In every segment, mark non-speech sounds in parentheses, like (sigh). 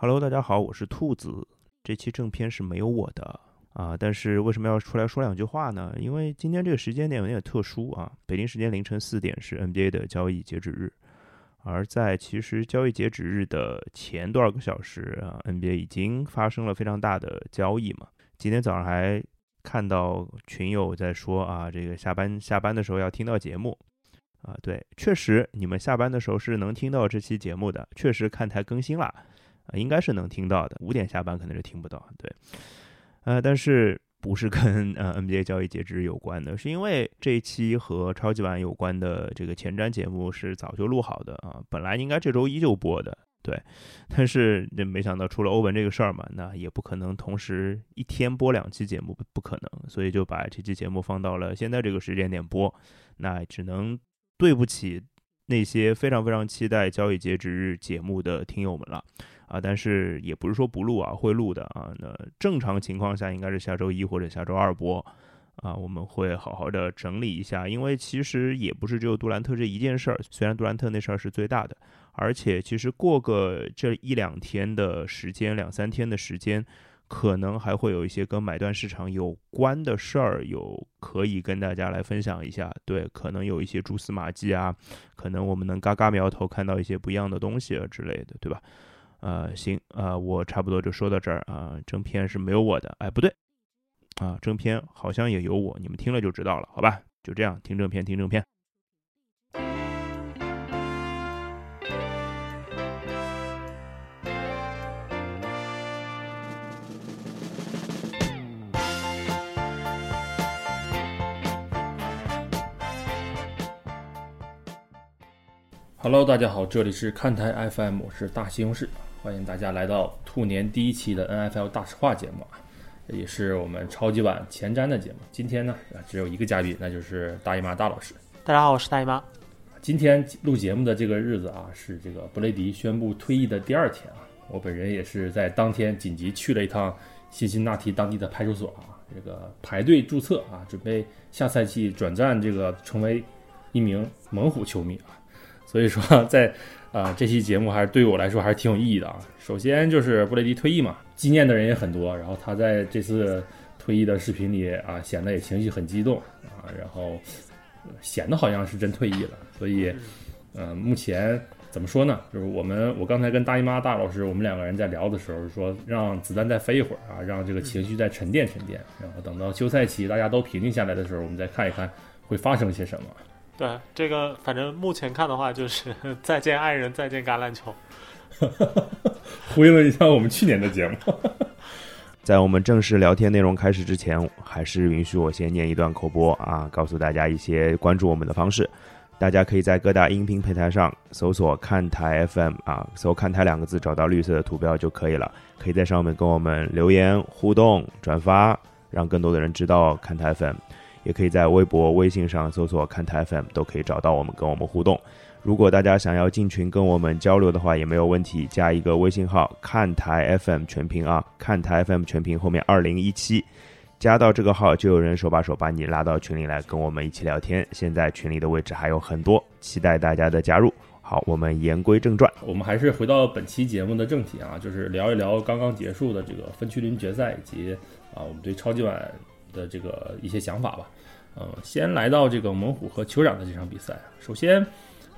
Hello，大家好，我是兔子。这期正片是没有我的啊，但是为什么要出来说两句话呢？因为今天这个时间点有点特殊啊，北京时间凌晨四点是 NBA 的交易截止日，而在其实交易截止日的前多少个小时啊，NBA 已经发生了非常大的交易嘛。今天早上还看到群友在说啊，这个下班下班的时候要听到节目啊，对，确实你们下班的时候是能听到这期节目的，确实看台更新了。啊，应该是能听到的。五点下班可能是听不到，对。呃，但是不是跟 (laughs) 呃 NBA 交易截止有关的，是因为这一期和超级碗有关的这个前瞻节目是早就录好的啊，本来应该这周一就播的，对。但是这没想到出了欧文这个事儿嘛，那也不可能同时一天播两期节目，不可能，所以就把这期节目放到了现在这个时间点播。那只能对不起那些非常非常期待交易截止日节目的听友们了。啊，但是也不是说不录啊，会录的啊。那正常情况下应该是下周一或者下周二播啊，我们会好好的整理一下，因为其实也不是只有杜兰特这一件事儿，虽然杜兰特那事儿是最大的，而且其实过个这一两天的时间，两三天的时间，可能还会有一些跟买断市场有关的事儿，有可以跟大家来分享一下。对，可能有一些蛛丝马迹啊，可能我们能嘎嘎苗头看到一些不一样的东西啊之类的，对吧？呃，行，呃，我差不多就说到这儿啊。正片是没有我的，哎，不对，啊，正片好像也有我，你们听了就知道了，好吧？就这样，听正片，听正片。Hello，大家好，这里是看台 FM，我是大西红柿。欢迎大家来到兔年第一期的 NFL 大实话节目啊，也是我们超级碗前瞻的节目。今天呢，只有一个嘉宾，那就是大姨妈大老师。大家好，我是大姨妈。今天录节目的这个日子啊，是这个布雷迪宣布退役的第二天啊。我本人也是在当天紧急去了一趟辛辛那提当地的派出所啊，这个排队注册啊，准备下赛季转战这个成为一名猛虎球迷啊。所以说在。啊，这期节目还是对我来说还是挺有意义的啊。首先就是布雷迪退役嘛，纪念的人也很多。然后他在这次退役的视频里啊，显得也情绪很激动啊，然后显得好像是真退役了。所以，嗯，目前怎么说呢？就是我们我刚才跟大姨妈大老师，我们两个人在聊的时候说，让子弹再飞一会儿啊，让这个情绪再沉淀沉淀，然后等到休赛期大家都平静下来的时候，我们再看一看会发生些什么。对这个，反正目前看的话，就是 (laughs) 再见爱人，再见橄榄球，(laughs) 呼应了一下我们去年的节目。(laughs) 在我们正式聊天内容开始之前，还是允许我先念一段口播啊，告诉大家一些关注我们的方式。大家可以在各大音频平台上搜索“看台 FM” 啊，搜“看台”两个字，找到绿色的图标就可以了。可以在上面跟我们留言互动、转发，让更多的人知道看台 FM。也可以在微博、微信上搜索“看台 FM”，都可以找到我们，跟我们互动。如果大家想要进群跟我们交流的话，也没有问题，加一个微信号“看台 FM 全屏”啊，“看台 FM 全屏”后面二零一七，加到这个号就有人手把手把你拉到群里来跟我们一起聊天。现在群里的位置还有很多，期待大家的加入。好，我们言归正传，我们还是回到本期节目的正题啊，就是聊一聊刚刚结束的这个分区轮决赛以及啊，我们对超级碗的这个一些想法吧。嗯，先来到这个猛虎和酋长的这场比赛。首先，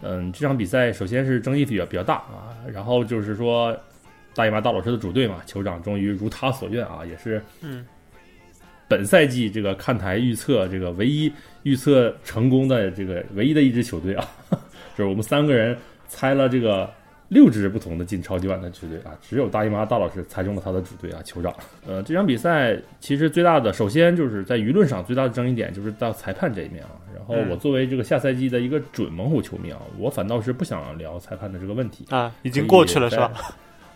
嗯，这场比赛首先是争议比较比较大啊。然后就是说，大姨妈大老师的主队嘛，酋长终于如他所愿啊，也是嗯，本赛季这个看台预测这个唯一预测成功的这个唯一的一支球队啊，(laughs) 就是我们三个人猜了这个。六支不同的进超级碗的球队啊，只有大姨妈大老师猜中了他的主队啊，酋长。呃，这场比赛其实最大的，首先就是在舆论上最大的争议点就是到裁判这一面啊。然后我作为这个下赛季的一个准猛虎球迷啊，我反倒是不想聊裁判的这个问题啊，已经过去了是吧？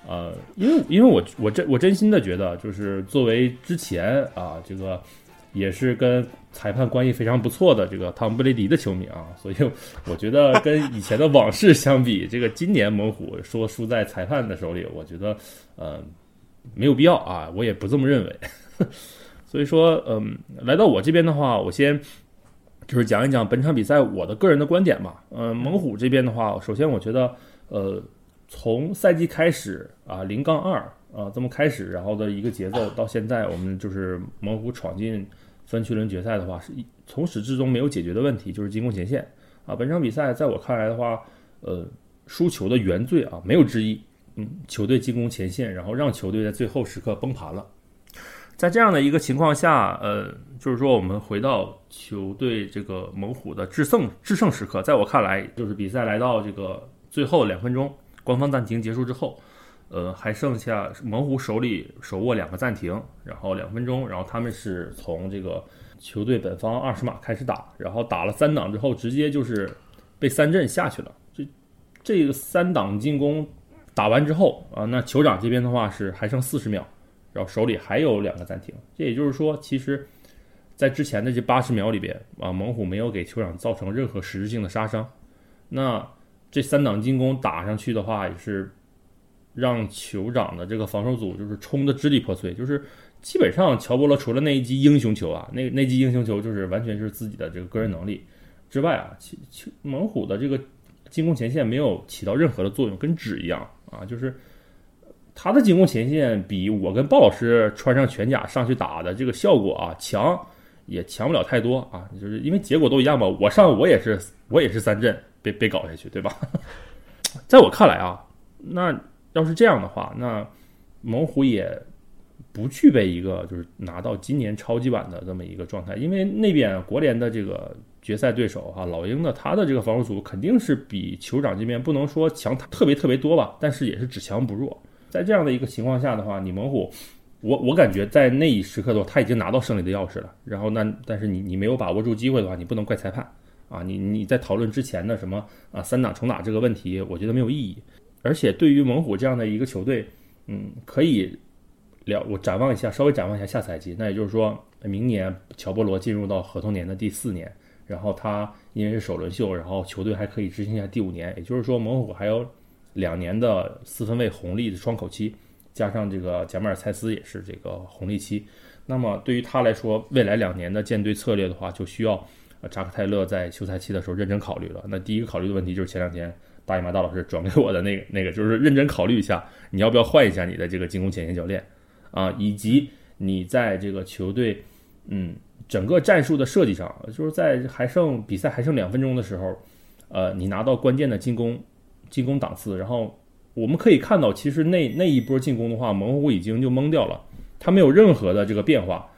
呃，因为因为我我真我真心的觉得，就是作为之前啊这个。也是跟裁判关系非常不错的这个汤布雷迪的球迷啊，所以我觉得跟以前的往事相比，这个今年猛虎说输在裁判的手里，我觉得呃没有必要啊，我也不这么认为。(laughs) 所以说，嗯，来到我这边的话，我先就是讲一讲本场比赛我的个人的观点吧。嗯，猛虎这边的话，首先我觉得呃。从赛季开始啊零杠二啊这么开始，然后的一个节奏到现在，我们就是猛虎闯进分区轮决赛的话，是一从始至终没有解决的问题，就是进攻前线啊。本场比赛在我看来的话，呃，输球的原罪啊没有之一，嗯，球队进攻前线，然后让球队在最后时刻崩盘了。在这样的一个情况下，呃，就是说我们回到球队这个猛虎的制胜制胜时刻，在我看来，就是比赛来到这个最后两分钟，官方暂停结束之后，呃，还剩下猛虎手里手握两个暂停，然后两分钟，然后他们是从这个球队本方二十码开始打，然后打了三档之后，直接就是被三阵下去了。这这个三档进攻打完之后啊，那酋长这边的话是还剩四十秒。然后手里还有两个暂停，这也就是说，其实，在之前的这八十秒里边啊，猛虎没有给酋长造成任何实质性的杀伤。那这三档进攻打上去的话，也是让酋长的这个防守组就是冲的支离破碎。就是基本上乔波罗除了那一击英雄球啊，那那击英雄球就是完全是自己的这个个人能力之外啊，其其猛虎的这个进攻前线没有起到任何的作用，跟纸一样啊，就是。他的进攻前线比我跟鲍老师穿上全甲上去打的这个效果啊强，也强不了太多啊，就是因为结果都一样吧。我上我也是我也是三阵被被搞下去，对吧？(laughs) 在我看来啊，那要是这样的话，那猛虎也不具备一个就是拿到今年超级版的这么一个状态，因为那边国联的这个决赛对手啊，老鹰的他的这个防守组肯定是比酋长这边不能说强特别特别多吧，但是也是只强不弱。在这样的一个情况下的话，你猛虎，我我感觉在那一时刻的话，他已经拿到胜利的钥匙了。然后那但是你你没有把握住机会的话，你不能怪裁判啊！你你在讨论之前的什么啊三打重打这个问题，我觉得没有意义。而且对于猛虎这样的一个球队，嗯，可以了。我展望一下，稍微展望一下下赛季。那也就是说，明年乔波罗进入到合同年的第四年，然后他因为是首轮秀，然后球队还可以执行一下第五年。也就是说，猛虎还有。两年的四分卫红利的窗口期，加上这个贾马尔·蔡斯也是这个红利期，那么对于他来说，未来两年的建队策略的话，就需要扎克泰勒在休赛期的时候认真考虑了。那第一个考虑的问题就是前两天大姨妈大老师转给我的那个那个，就是认真考虑一下，你要不要换一下你的这个进攻前线教练啊，以及你在这个球队嗯整个战术的设计上，就是在还剩比赛还剩两分钟的时候，呃，你拿到关键的进攻。进攻档次，然后我们可以看到，其实那那一波进攻的话，猛虎已经就懵掉了，他没有任何的这个变化，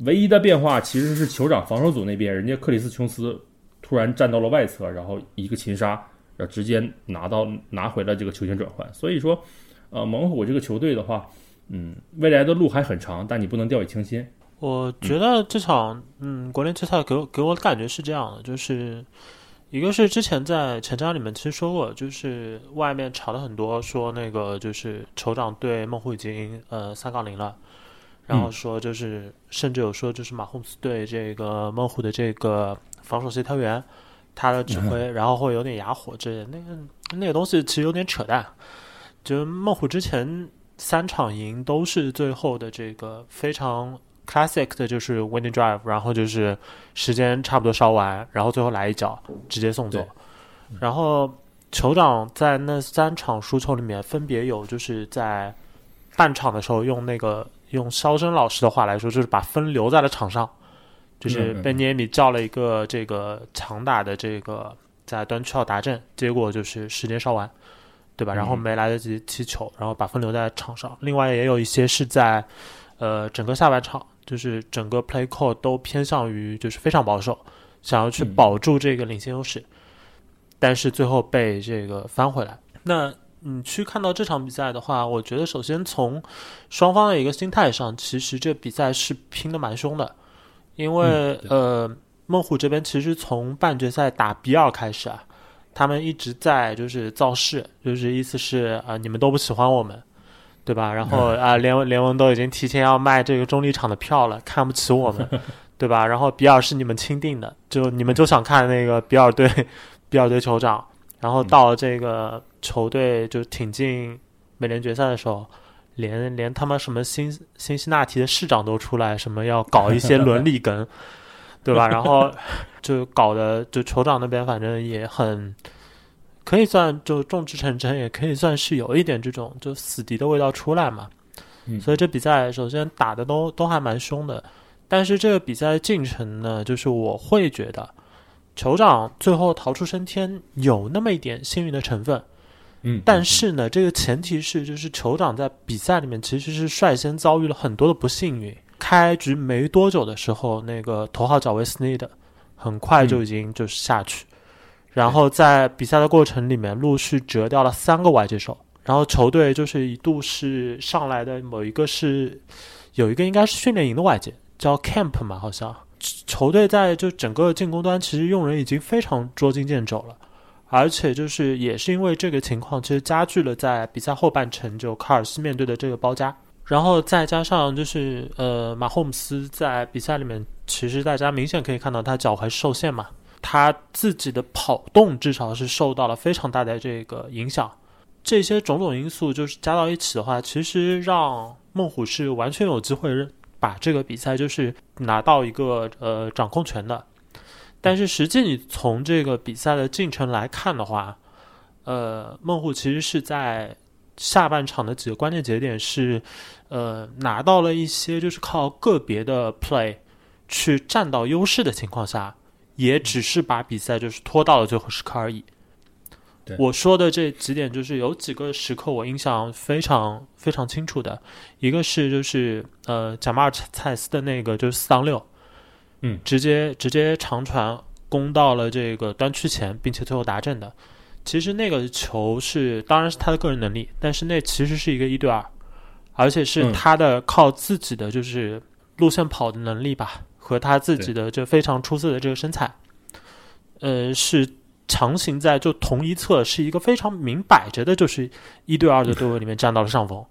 唯一的变化其实是酋长防守组那边，人家克里斯琼斯突然站到了外侧，然后一个擒杀，然后直接拿到拿回了这个球权转换。所以说，呃，猛虎这个球队的话，嗯，未来的路还很长，但你不能掉以轻心。我觉得这场，嗯，国联决赛给我给我的感觉是这样的，就是。一个是之前在前瞻里面其实说过，就是外面炒的很多，说那个就是酋长对孟虎已经呃三杠零了，然后说就是甚至有说就是马洪斯对这个猛虎的这个防守协调员他的指挥，然后会有点哑火之类的，那个那个东西其实有点扯淡。就孟虎之前三场赢都是最后的这个非常。Classic 的就是 winning drive，然后就是时间差不多烧完，然后最后来一脚直接送走。然后酋长在那三场输球里面，分别有就是在半场的时候用那个用肖申老师的话来说，就是把分留在了场上，就是贝尼埃米叫了一个这个强打的这个在端区要达阵，结果就是时间烧完，对吧？然后没来得及踢球，然后把分留在场上。另外也有一些是在呃整个下半场。就是整个 play call 都偏向于就是非常保守，想要去保住这个领先优势，但是最后被这个翻回来。那你去看到这场比赛的话，我觉得首先从双方的一个心态上，其实这比赛是拼的蛮凶的，因为呃，孟虎这边其实从半决赛打比尔开始啊，他们一直在就是造势，就是意思是啊，你们都不喜欢我们。对吧？然后啊，联联盟都已经提前要卖这个中立场的票了，看不起我们，(laughs) 对吧？然后比尔是你们钦定的，就你们就想看那个比尔队，(laughs) 比尔队酋长。然后到了这个球队就挺进美联决赛的时候，连连他妈什么新新西那提的市长都出来，什么要搞一些伦理梗，(laughs) 对吧？然后就搞的就酋长那边反正也很。可以算就众志成城，也可以算是有一点这种就死敌的味道出来嘛。嗯所以这比赛首先打的都都还蛮凶的，但是这个比赛进程呢，就是我会觉得酋长最后逃出升天有那么一点幸运的成分，嗯，但是呢，这个前提是就是酋长在比赛里面其实是率先遭遇了很多的不幸运。开局没多久的时候，那个头号角维斯内德很快就已经就是下去，然后在比赛的过程里面陆续折掉了三个外接手，然后球队就是一度是上来的某一个是有一个应该是训练营的外接叫 Camp 嘛，好像。球队在就整个进攻端其实用人已经非常捉襟见肘了。而且就是也是因为这个情况，其实加剧了在比赛后半程就卡尔斯面对的这个包夹，然后再加上就是呃马霍姆斯在比赛里面，其实大家明显可以看到他脚踝受限嘛，他自己的跑动至少是受到了非常大的这个影响。这些种种因素就是加到一起的话，其实让孟虎是完全有机会把这个比赛就是拿到一个呃掌控权的。但是实际你从这个比赛的进程来看的话，呃，孟虎其实是在下半场的几个关键节点是，呃，拿到了一些就是靠个别的 play 去占到优势的情况下，也只是把比赛就是拖到了最后时刻而已。对我说的这几点就是有几个时刻我印象非常非常清楚的，一个是就是呃贾马尔蔡斯的那个就是四当六。嗯，直接直接长传攻到了这个端区前，并且最后达阵的。其实那个球是，当然是他的个人能力，但是那其实是一个一对二，而且是嗯。他的靠自己的就是路线跑的能力吧，和他自己的这非常出色的这个身材，呃，是强行在就同一侧是一个非常明摆着的，就是一对二的对位里面占到了上风。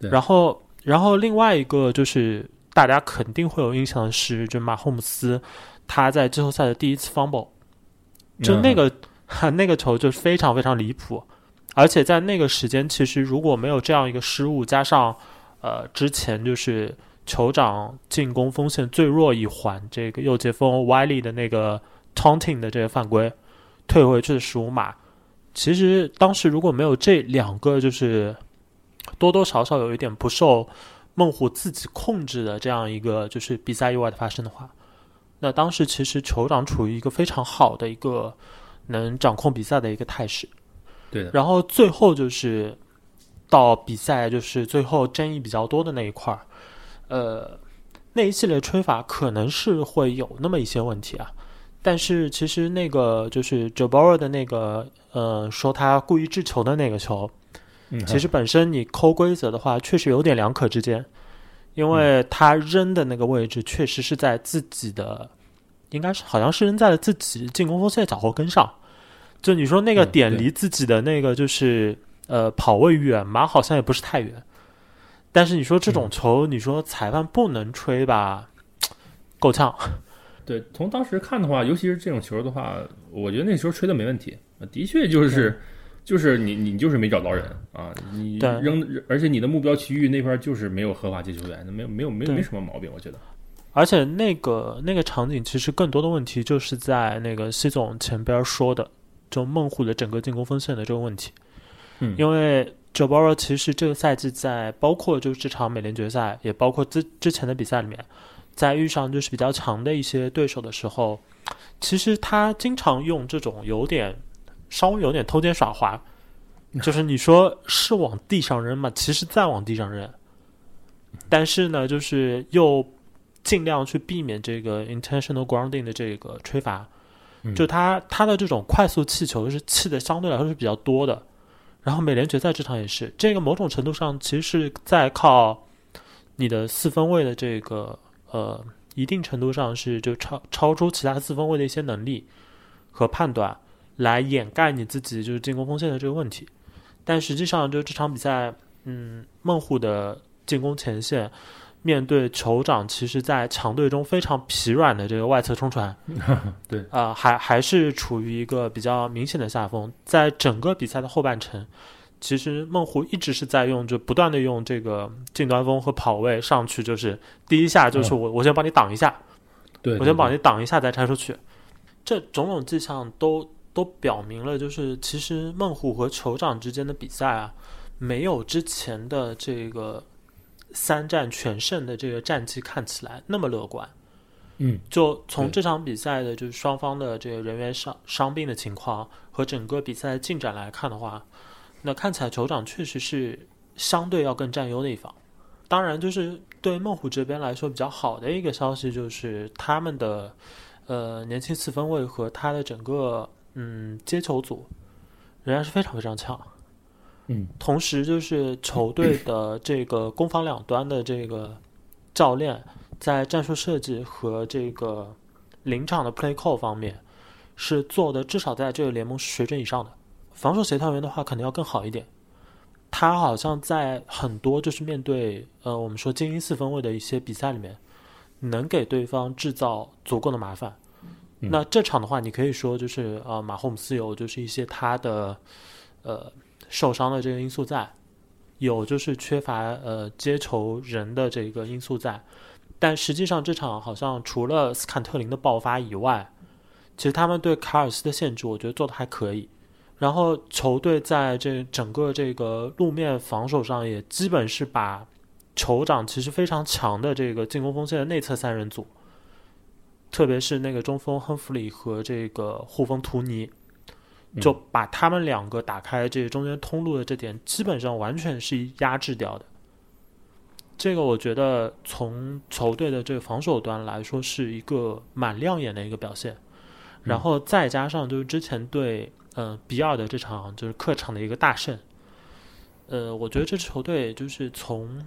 对。然后，然后另外一个就是大家肯定会有印象的是，就马霍姆斯他在季后赛的第一次 fumble，就那个、(laughs) 那个球就非常非常离谱，而且在那个时间，其实如果没有这样一个失误，加上呃之前就是酋长进攻锋线最弱一环，这个右截锋 Wiley 的那个 taunting 的这个犯规退回去的十五码，其实当时如果没有这两个，就是多多少少有一点不受孟虎自己控制的这样一个就是比赛意外的发生的话，那当时其实酋长处于一个非常好的一个能掌控比赛的一个态势。对的，然后最后就是到比赛就是最后争议比较多的那一块儿，呃，那一系列吹罚可能是会有那么一些问题啊。但是其实那个就是 j a b o r 的那个呃说他故意掷球的那个球，嗯其实本身你抠规则的话，确实有点两可之间，因为他扔的那个位置确实是在自己的，应该是好像是扔在了自己进攻锋线脚后跟上。就你说那个点离自己的那个就是、呃跑位远吗？好像也不是太远。但是你说这种嗯球，你说裁判不能吹吧，(tsk) 够呛。(laughs) 对，从当时看的话，尤其是这种球的话，我觉得那时候吹的没问题，呃的确就是就是你你就是没找到人啊，你扔，而且你的目标区域那边就是没有合法接球员，那没有没有没有没什么毛病，我觉得。而且那个那个场景其实更多的问题就是在那个西总前边说的，就孟虎的整个进攻锋线的这个问题。嗯因为 j o b o r o 其实这个赛季在包括就是这场美联决赛，也包括之之前的比赛里面，在遇上就是比较强的一些对手的时候，其实他经常用这种有点稍微有点偷奸耍滑，就是你说是往地上扔嘛，其实再往地上扔，但是呢，就是又尽量去避免这个 intentional grounding 的这个吹罚，嗯。就他他的这种快速气球是气的相对来说是比较多的，然后美联决赛这场也是，这个某种程度上其实是在靠你的四分卫的这个呃一定程度上是就超超出其他四分卫的一些能力和判断来掩盖你自己就是进攻锋线的这个问题，但实际上就这场比赛，嗯，孟虎的进攻前线。面对酋长，其实，在强队中非常疲软的这个外侧冲传，(laughs) 对啊、还还是处于一个比较明显的下风。在整个比赛的后半程，其实孟虎一直是在用，就不断的用这个近端锋和跑位上去，就是第一下就是我、我先帮你挡一下，对，我先帮你挡一下再拆出去。这种种迹象都都表明了，就是其实孟虎和酋长之间的比赛啊，没有之前的这个三战全胜的这个战绩看起来那么乐观。嗯，就从这场比赛的，就是双方的这个人员伤伤病的情况和整个比赛的进展来看的话，那看起来酋长确实是相对要更占优的一方。当然，就是对孟虎这边来说比较好的一个消息，就是他们的呃年轻四分卫和他的整个嗯接球组仍然是非常非常强。嗯，同时就是球队的这个攻防两端的这个教练，在战术设计和这个临场的 play call 方面，是做的至少在这个联盟水准以上的。防守协调员的话，可能要更好一点。他好像在很多就是面对呃我们说精英四分卫的一些比赛里面，能给对方制造足够的麻烦。那这场的话，你可以说就是呃马霍姆斯有就是一些他的呃受伤的这个因素在，有就是缺乏呃接球人的这个因素在，但实际上这场好像除了斯坎特林的爆发以外，其实他们对卡尔斯的限制，我觉得做的还可以。然后球队在这整个这个路面防守上，也基本是把酋长其实非常强的这个进攻锋线的内侧三人组，特别是那个中锋亨弗里和这个护锋图尼，就把他们两个打开这中间通路的这点，基本上完全是压制掉的。这个我觉得从球队的这个防守端来说，是一个蛮亮眼的一个表现。然后再加上就是之前对呃比尔的这场就是客场的一个大胜，呃，我觉得这支球队就是从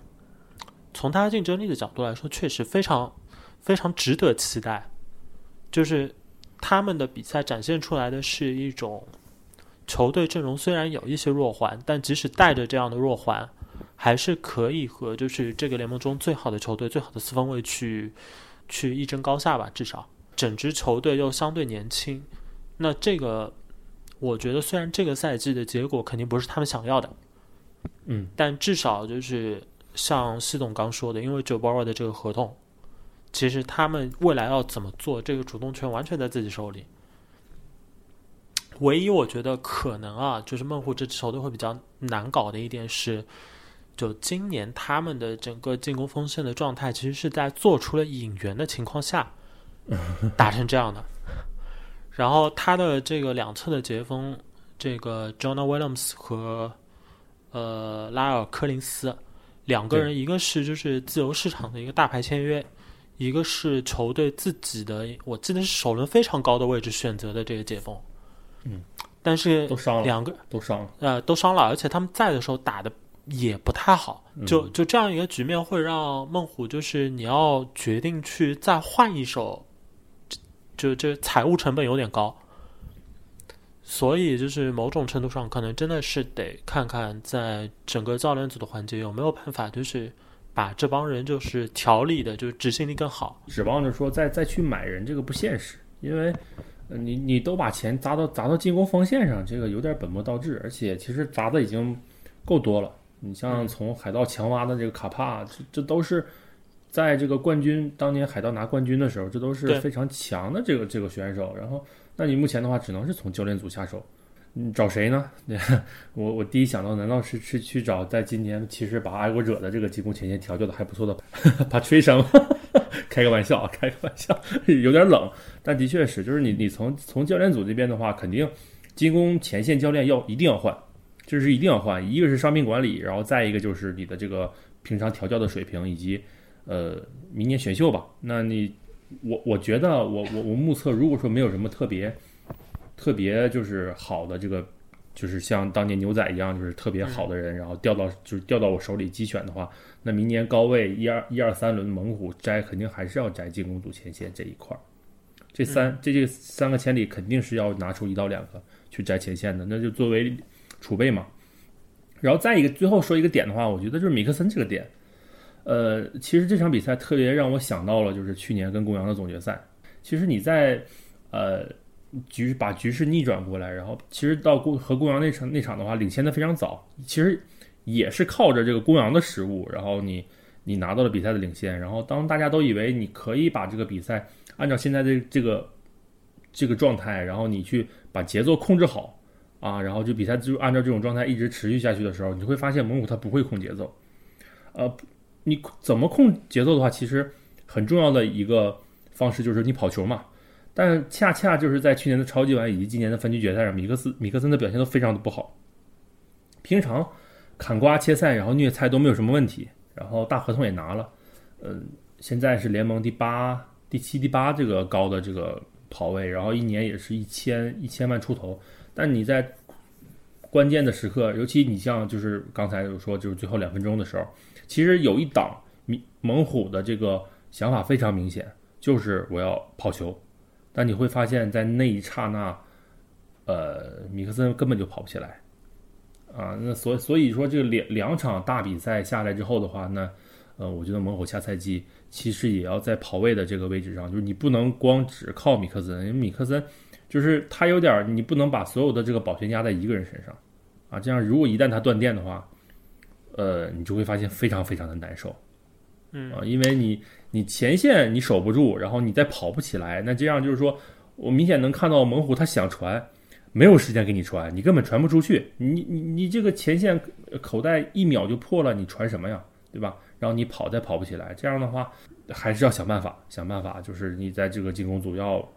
从他竞争力的角度来说，确实非常非常值得期待。就是他们的比赛展现出来的是一种球队阵容虽然有一些弱环，但即使带着这样的弱环，还是可以和就是这个联盟中最好的球队、最好的四分卫去去一争高下吧。至少整支球队又相对年轻，那这个我觉得虽然这个赛季的结果肯定不是他们想要的，嗯，但至少就是像系总刚说的，因为 Joe Burrow 的这个合同，其实他们未来要怎么做，这个主动权完全在自己手里。唯一我觉得可能啊，就是孟虎这支球队会比较难搞的一点是，就今年他们的整个进攻锋线的状态，其实是在做出了引援的情况下 (laughs) 打成这样的。然后他的这个两侧的截锋，这个 Jonah Williams 和呃拉尔科林斯两个人，一个是就是自由市场的一个大牌签约，一个是球队自己的，我记得是首轮非常高的位置选择的这个解封。嗯，但是都伤了，两个都伤了。呃都伤了，而且他们在的时候打的也不太好，就就这样一个局面会让孟虎就是你要决定去再换一手，就这财务成本有点高，所以就是某种程度上可能真的是得看看在整个教练组的环节有没有办法，就是把这帮人就是调理的，就是执行力更好。指望着说再再去买人，这个不现实，因为呃你你都把钱砸到砸到进攻锋线上，这个有点本末倒置，而且其实砸的已经够多了。你像从海盗强挖的这个卡帕，这这都是在这个冠军当年海盗拿冠军的时候，这都是非常强的这个这个选手。然后，那你目前的话，只能是从教练组下手。你找谁呢？(laughs) 我我第一想到，难道是是去找在今年其实把爱国者的这个进攻前线调教的还不错的 (laughs) Patricia 吗？(laughs) 开个玩笑啊，开个玩笑，有点冷，但的确是，就是你你从从教练组这边的话，肯定进攻前线教练要一定要换，这是一定要换。一个是伤病管理，然后再一个就是你的这个平常调教的水平，以及呃明年选秀吧。那你我我觉得我我我目测，如果说没有什么特别特别就是好的这个。就是像当年牛仔一样，就是特别好的人，然后调到就是调到我手里机选的话，那明年高位一二一二三轮猛虎摘肯定还是要摘进攻组前线这一块儿，这三、这这三个签里肯定是要拿出一到两个去摘前线的，那就作为储备嘛。然后再一个最后说一个点的话，我觉得就是米克森这个点，呃，其实这场比赛特别让我想到了就是去年跟公羊的总决赛，其实你在呃。局把局势逆转过来，然后其实到公和公羊那场那场的话，领先的非常早，其实也是靠着这个公羊的失误，然后你你拿到了比赛的领先，然后当大家都以为你可以把这个比赛按照现在的这个这个状态，然后你去把节奏控制好啊，然后就比赛就按照这种状态一直持续下去的时候，你会发现蒙古他不会控节奏。呃，你怎么控节奏的话，其实很重要的一个方式就是你跑球嘛。但恰恰就是在去年的超级碗以及今年的分区决赛上，米克斯米克森的表现都非常的不好。平常砍瓜切菜，然后虐菜都没有什么问题，然后大合同也拿了，嗯，现在是联盟第八、第七、第八这个高的这个跑位，然后一年也是一千一千万出头。但你在关键的时刻，尤其你像就是刚才有说就是最后两分钟的时候，其实有一档猛猛虎的这个想法非常明显，就是我要跑球。但你会发现在那一刹那，呃，米克森根本就跑不起来，啊，那所所以说这个两两场大比赛下来之后的话，那呃，我觉得猛虎下赛季其实也要在跑位的这个位置上，就是你不能光只靠米克森，因为米克森就是他有点你不能把所有的这个保全压在一个人身上，啊，这样如果一旦他断电的话，呃，你就会发现非常非常的难受，嗯啊，因为你。你前线你守不住，然后你再跑不起来，那这样就是说，我明显能看到猛虎他想传，没有时间给你传，你根本传不出去。你你你这个前线口袋一秒就破了，你传什么呀，对吧？然后你跑再跑不起来，这样的话还是要想办法，想办法，就是你在这个进攻组要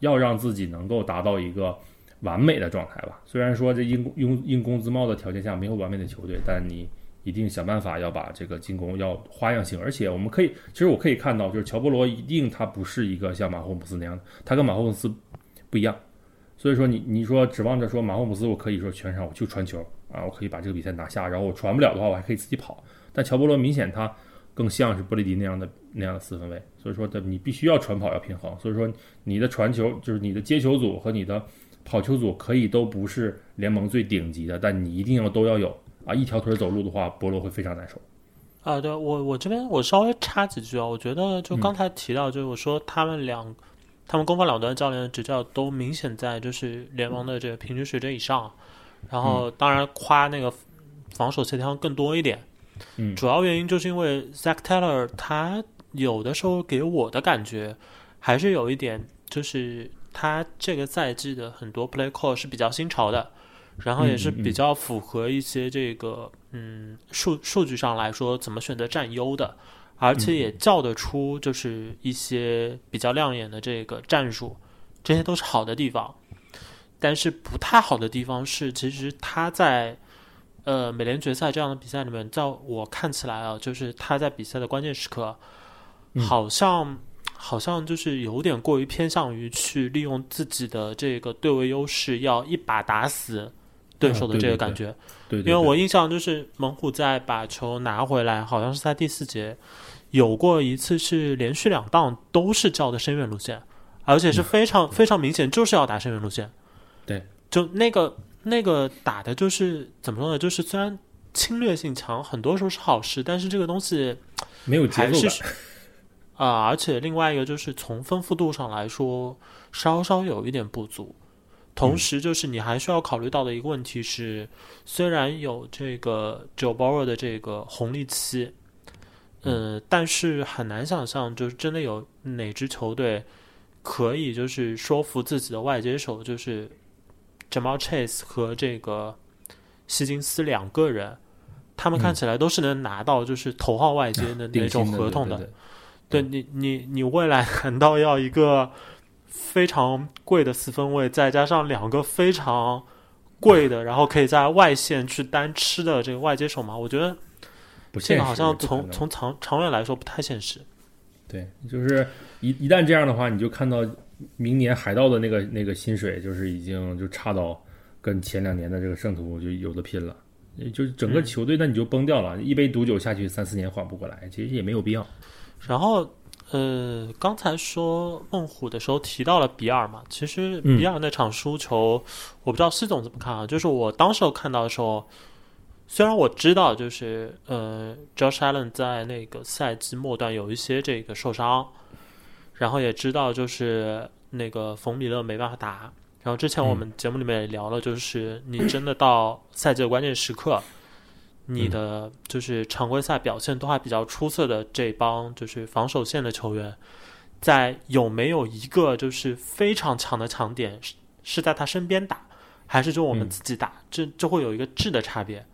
要让自己能够达到一个完美的状态吧。虽然说这因因因工资帽的条件下没有完美的球队，但你。一定想办法要把这个进攻要花样性，而且我们可以，其实我可以看到，就是乔波罗一定他不是一个像马霍姆斯那样的，他跟马霍姆斯不一样。所以说你你说指望着说马霍姆斯我可以说全场我就传球啊，我可以把这个比赛拿下，然后我传不了的话我还可以自己跑。但乔波罗明显他更像是布雷迪那样的那样的四分卫，所以说的你必须要传跑要平衡。所以说你的传球就是你的接球组和你的跑球组可以都不是联盟最顶级的，但你一定要都要有。啊，一条腿走路的话，波罗会非常难受。啊，对我我这边我稍微插几句啊，我觉得就刚才提到，就是我说他们两，他们攻防两端教练的执教都明显在就是联盟的这个平均水准以上。然后当然夸那个防守协调更多一点。嗯，主要原因就是因为 Zach Taylor 他有的时候给我的感觉还是有一点，就是他这个赛季的很多 play call 是比较新潮的。然后也是比较符合一些这个嗯数数据上来说怎么选择占优的，而且也叫得出就是一些比较亮眼的这个战术，这些都是好的地方。但是不太好的地方是，其实他在呃美联决赛这样的比赛里面，在我看起来啊，就是他在比赛的关键时刻，好像好像就是有点过于偏向于去利用自己的这个对位优势，要一把打死。对手的这个感觉，对，因为我印象就是猛虎在把球拿回来，好像是在第四节，有过一次是连续两档都是叫的深远路线，而且是非常非常明显就是要打深远路线。对，就那个那个打的就是怎么说呢？就是虽然侵略性强，很多时候是好事，但是这个东西没有节奏感啊。而且另外一个就是从丰富度上来说，稍稍有一点不足。同时，就是你还需要考虑到的一个问题是，虽然有这个 Joe Burrow 的这个红利期，嗯，但是很难想象，就是真的有哪支球队可以就是说服自己的外接手，就是 Jamal Chase 和这个希金斯两个人，他们看起来都是能拿到就是头号外接的那种合同的。对你，你，你未来难道要一个？非常贵的四分卫，再加上两个非常贵的，然后可以在外线去单吃的这个外接手嘛？我觉得这个好像从从长长远来说不太现实。对，就是一一旦这样的话，你就看到明年海盗的那个那个薪水，就是已经就差到跟前两年的这个圣徒就有的拼了，就是整个球队那你就崩掉了，一杯毒酒下去三四年缓不过来，其实也没有必要。然后。呃，刚才说孟虎的时候提到了比尔嘛，其实比尔那场输球，我不知道施总怎么看啊。就是我当时看到的时候，虽然我知道就是呃，Josh Allen 在那个赛季末段有一些这个受伤，然后也知道就是那个冯米勒没办法打，然后之前我们节目里面也聊了，就是你真的到赛季的关键时刻。你的就是常规赛表现都还比较出色的这帮就是防守线的球员，在有没有一个就是非常强的强点是在他身边打，还是就我们嗯。自己打，这就会有一个质的差别。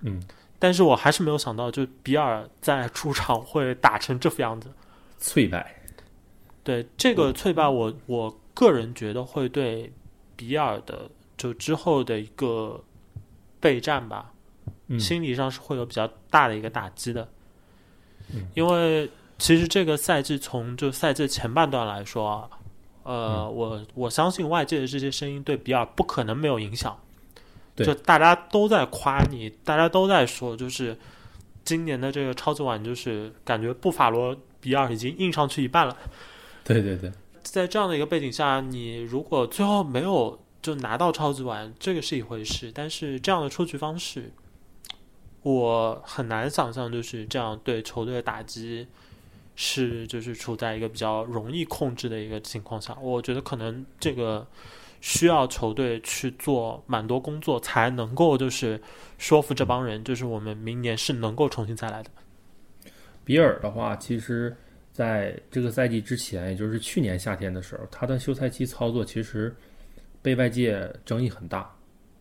嗯，但是我还是没有想到，就比尔在主场会打成这副样子。脆败，对这个脆败我，我个人觉得会对比尔的就之后的一个备战吧，嗯心理上是会有比较大的一个打击的。嗯因为其实这个赛季从就赛季前半段来说啊，呃，嗯我我相信外界的这些声音对比尔不可能没有影响。对就大家都在夸你，大家都在说，就是今年的这个超级碗，就是感觉布法罗比尔已经印上去一半了。对对对，在这样的一个背景下，你如果最后没有就拿到超级碗，这个是一回事，但是这样的出局方式，我很难想象，就是这样对球队的打击是就是处在一个比较容易控制的一个情况下。我觉得可能这个需要球队去做蛮多工作，才能够就是说服这帮人，就是我们明年是能够重新再来的。比尔的话，其实在这个赛季之前，也就是去年夏天的时候，他的休赛期操作其实被外界争议很大，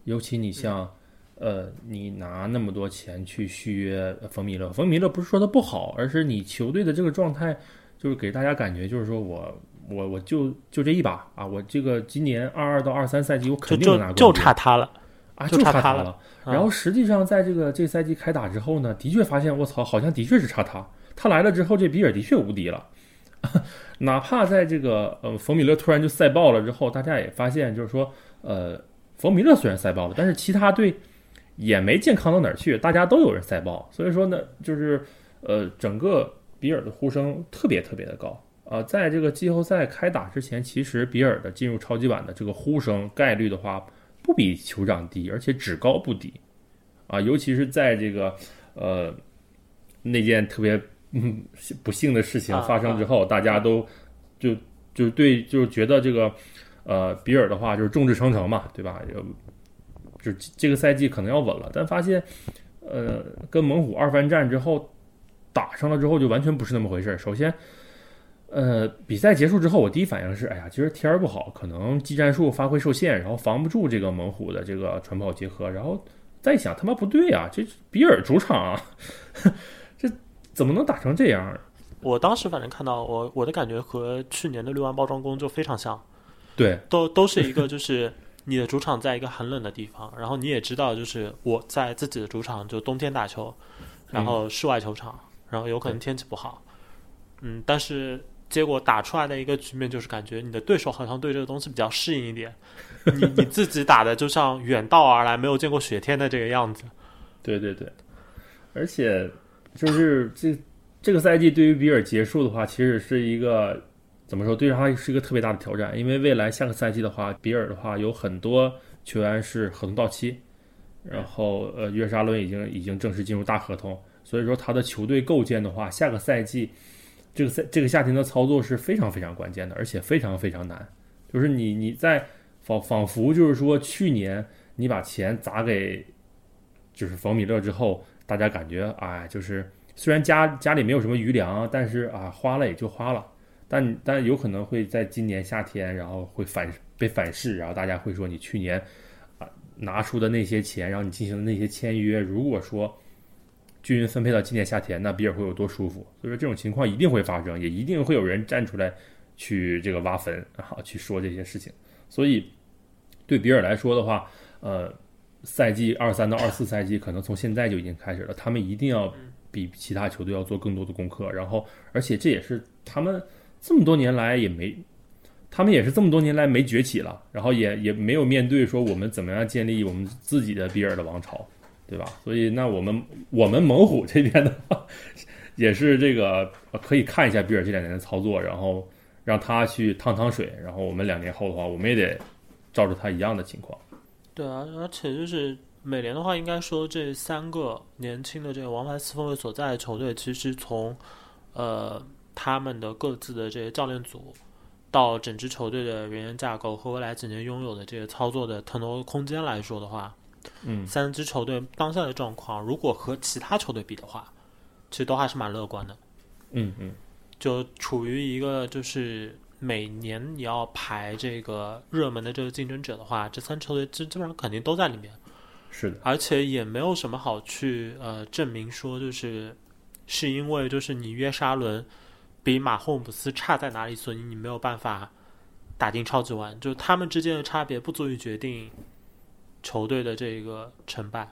尤其你像。呃，你拿那么多钱去续约冯米勒，冯米勒不是说他不好，而是你球队的这个状态，就是给大家感觉就是说我我我就就这一把啊，我这个今年二二到二三赛季我肯定能拿冠军就就差他了。啊，就差他了。然后实际上在这个这赛季开打之后呢，的确发现我操，好像的确是差他。他来了之后，这比尔的确无敌了。哪怕在这个呃冯米勒突然就赛爆了之后，大家也发现就是说，呃，冯米勒虽然赛爆了，但是其他队也没健康到哪儿去，大家都有人赛爆，所以说呢，就是呃整个比尔的呼声特别特别的高。啊，在这个季后赛开打之前，其实比尔的进入超级碗的这个呼声概率的话，不比酋长低，而且只高不低，啊，尤其是在这个呃那件特别嗯不幸的事情啊发生之后，大家都就就对就是觉得这个呃比尔的话就是众志成城嘛，对吧？有就这个赛季可能要稳了，但发现呃跟猛虎二番战之后打上了之后就完全不是那么回事儿。首先。呃，比赛结束之后，我第一反应是，哎呀，其实天儿不好，可能技战术发挥受限，然后防不住这个猛虎的这个传跑结合，然后再一想，他妈不对啊，这比尔主场啊，(laughs) 这怎么能打成这样？我当时反正看到我我的感觉和去年的六万包装工就非常像，对，都都是一个就是你的主场在一个很冷的地方，然后你也知道就是我在自己的主场就冬天打球，然后室外球场，然后有可能天气不好，嗯，但是结果打出来的一个局面就是感觉你的对手好像对这个东西比较适应一点，(laughs) 你你自己打的就像远道而来没有见过雪天的这个样子，对对对，而且就是这这个赛季对于比尔结束的话，其实是一个怎么说？对他是一个特别大的挑战，因为未来下个赛季的话，比尔的话有很多球员是合同到期，然后呃，约沙伦已经已经正式进入大合同，所以说他的球队构建的话，下个赛季这个赛这个夏天的操作是非常非常关键的，而且非常非常难。就是你你在仿仿佛就是说去年你把钱砸给就是冯米勒之后，大家感觉哎，就是虽然家家里没有什么余粮，但是啊花了也就花了，但但有可能会在今年夏天，然后会反被反噬，然后大家会说你去年啊拿出的那些钱，然后你进行的那些签约，如果说均匀分配到今年夏天，那比尔会有多舒服？所以说这种情况一定会发生，也一定会有人站出来去这个挖坟啊，去说这些事情。所以对比尔来说的话，呃，赛季二三到二四赛季可能从现在就已经开始了，他们一定要比其他球队要做更多的功课，然后而且这也是他们这么多年来也没。他们也是这么多年来没崛起了，然后也也没有面对说我们怎么样建立我们自己的比尔的王朝，对吧？所以那我们我们猛虎这边的话，(laughs) 也是这个可以看一下比尔这两年的操作，然后让他去趟趟水，然后我们两年后的话，我们也得照着他一样的情况。对啊，而且就是美联的话，应该说这三个年轻的这个王牌四分卫所在的球队，其实从呃他们的各自的这些教练组，到整支球队的人员架构和未来几年拥有的这些操作的腾挪空间来说的话，嗯，三支球队当下的状况，如果和其他球队比的话，其实都还是蛮乐观的。嗯嗯，就处于一个就是每年你要排这个热门的这个竞争者的话，这三支球队基基本上肯定都在里面。是的，而且也没有什么好去呃证明说就是是因为就是你约沙伦比马霍姆斯差在哪里，所以你没有办法打进超级碗，就他们之间的差别不足以决定球队的这个成败。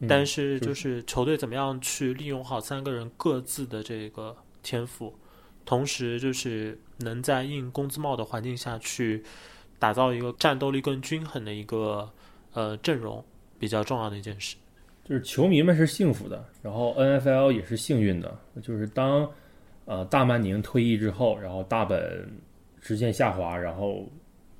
嗯但是就就是球队怎么样去利用好三个人各自的这个天赋，同时就是能在硬工资帽的环境下去打造一个战斗力更均衡的一个呃阵容，比较重要的一件事。就是球迷们是幸福的，然后 NFL 也是幸运的，就是当呃大曼宁退役之后，然后大本直线下滑，然后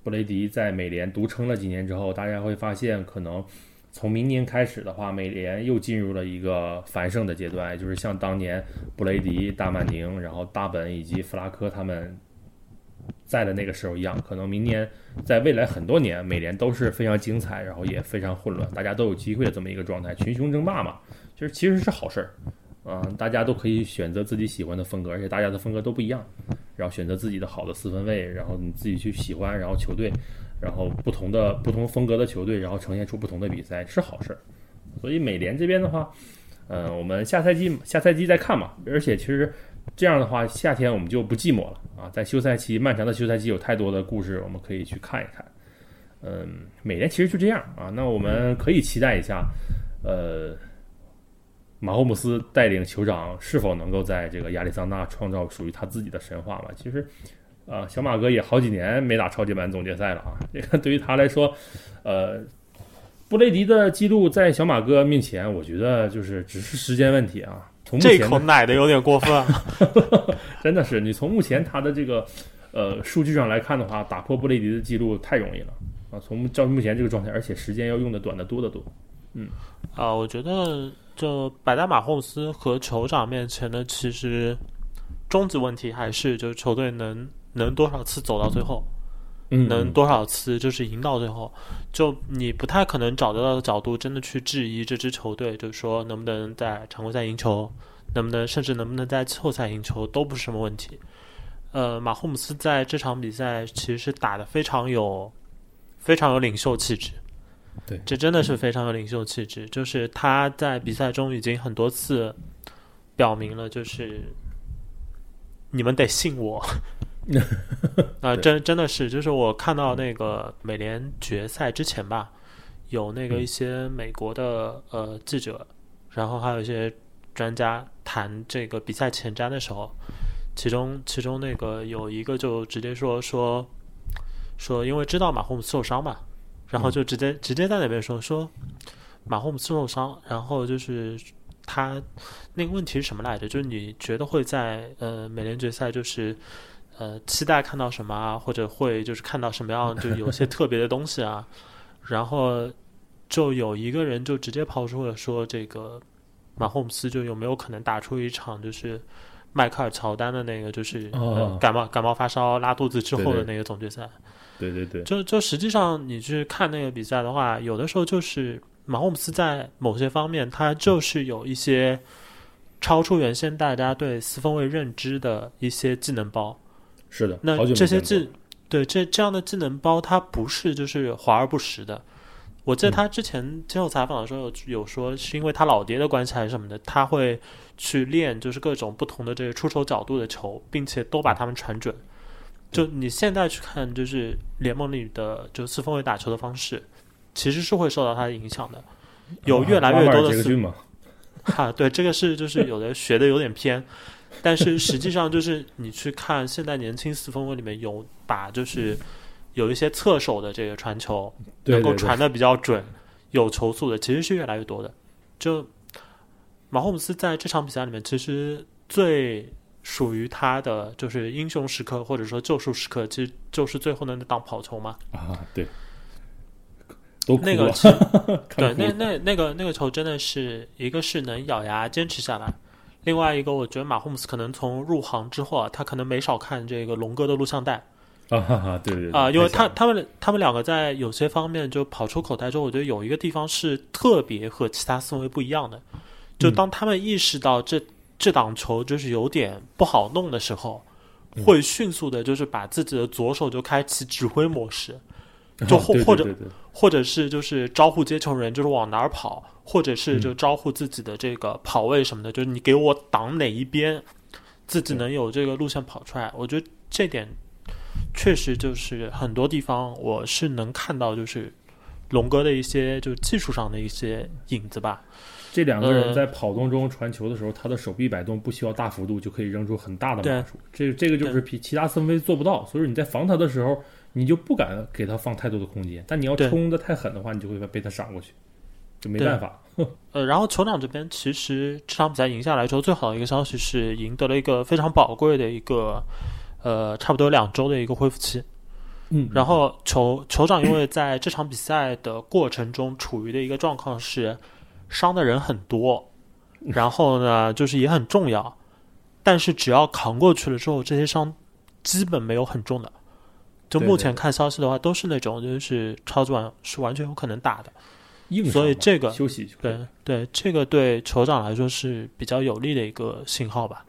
布雷迪在美联独撑了几年之后，大家会发现，可能从明年开始的话，美联又进入了一个繁盛的阶段，就是像当年布雷迪、大曼宁，然后大本以及弗拉科他们在的那个时候一样，可能明年在未来很多年，美联都是非常精彩，然后也非常混乱，大家都有机会的这么一个状态，群雄争霸嘛，就是其实是好事儿，嗯、大家都可以选择自己喜欢的风格，而且大家的风格都不一样，然后选择自己的好的四分卫，然后你自己去喜欢，然后球队，然后不同的不同风格的球队，然后呈现出不同的比赛是好事儿，所以美联这边的话，嗯、我们下赛季下赛季再看嘛，而且其实这样的话，夏天我们就不寂寞了啊，在休赛期漫长的休赛期有太多的故事我们可以去看一看。嗯，美联其实就这样啊，那我们可以期待一下，呃，马霍姆斯带领酋长是否能够在这个亚利桑那创造属于他自己的神话吧？其实，啊，小马哥也好几年没打超级碗总决赛了啊，这个对于他来说，呃，布雷迪的记录在小马哥面前，我觉得就是只是时间问题啊。从目这口奶的有点过分啊！(laughs) 真的是你从目前他的这个呃数据上来看的话，打破布雷迪的记录太容易了啊！从照目前这个状态，而且时间要用的短得多得多。啊，我觉得就摆在马霍姆斯和酋长面前的，其实终极问题还是就是球队能能多少次走到最后，嗯能多少次就是赢到最后。就你不太可能找得到的角度，真的去质疑这支球队，就是说能不能在常规赛赢球，能不能甚至能不能在季后赛赢球，都不是什么问题。呃，马霍姆斯在这场比赛其实是打得非常有非常有领袖气质。对这真的是非常有领袖气质。就是他在比赛中已经很多次表明了，就是你们得信我。(laughs) 啊、对真真的是，就是我看到那个美联决赛之前吧，有那个一些美国的呃记者，然后还有一些专家谈这个比赛前瞻的时候，其中其中那个有一个就直接说说说，因为知道马霍姆斯受伤嘛，然后就直接、直接在那边说说马霍姆斯受伤，然后就是他那个问题是什么来着？就是你觉得会在呃美联决赛就是呃期待看到什么啊，或者会就是看到什么样就有些特别的东西啊，(laughs) 然后就有一个人就直接抛出了说这个马霍姆斯就有没有可能打出一场就是。迈克尔乔丹的那个就是、呃哦。感冒感冒发烧拉肚子之后的那个总决赛，对对对对对，就就实际上你去看那个比赛的话，有的时候就是马霍姆斯在某些方面，他就是有一些超出原先大家对四分卫认知的一些技能包。是的，那这些技对这这样的技能包，它不是就是华而不实的。我记得他之前接受采访的时候有有说，是因为他老爹的关系还是什么的，他会去练就是各种不同的这个出手角度的球，并且都把他们传准。就你现在去看，就是联盟里的就四分卫打球的方式，其实是会受到他的影响的。有越来越多的 (laughs) 对，这个是就是有的学的有点偏，但是实际上就是你去看现在年轻四分卫里面有把就是有一些侧手的这个传球能够传的比较准、有球速的，其实是越来越多的。就马霍姆斯在这场比赛里面，其实最属于他的就是英雄时刻或者说救赎时刻，其实就是最后的那档跑球嘛。啊，对，都那个 (laughs) 对，那那那个那个球真的是一个是能咬牙坚持下来，另外一个我觉得马霍姆斯可能从入行之后啊，他可能没少看这个龙哥的录像带。啊哈哈，对对对啊、因为他他们他们两个在有些方面就跑出口袋之后，我觉得有一个地方是特别和其他四分卫不一样的，就嗯当他们意识到这、这档球就是有点不好弄的时候，会迅速的，就是把自己的左手就开启指挥模式，就或或者或者是就是招呼接球人，就是往哪儿跑，或者是就招呼自己的这个跑位什么的，就是你给我挡哪一边，自己能有这个路线跑出来。我觉得这点确实就是很多地方我是能看到，就是龙哥的一些就技术上的一些影子吧。这两个人呃在跑动中传球的时候，他的手臂摆动不需要大幅度就可以扔出很大的对码数，这这个就是比其他四分卫做不到，所以你在防他的时候，你就不敢给他放太多的空间，但你要冲的太狠的话，你就会被他闪过去，就没办法。呃，然后酋长这边其实这场比赛赢下来之后，最好的一个消息是赢得了一个非常宝贵的一个呃，差不多两周的一个恢复期。嗯。然后酋酋长因为在这场比赛的过程中处于的一个状况是伤的人很多，然后呢就是也很重要，但是只要扛过去了之后，这些伤基本没有很重的。就目前看消息的话，都是那种就是超级完是完全有可能打的。硬所以这个休息对对，这个对酋长来说是比较有利的一个信号吧。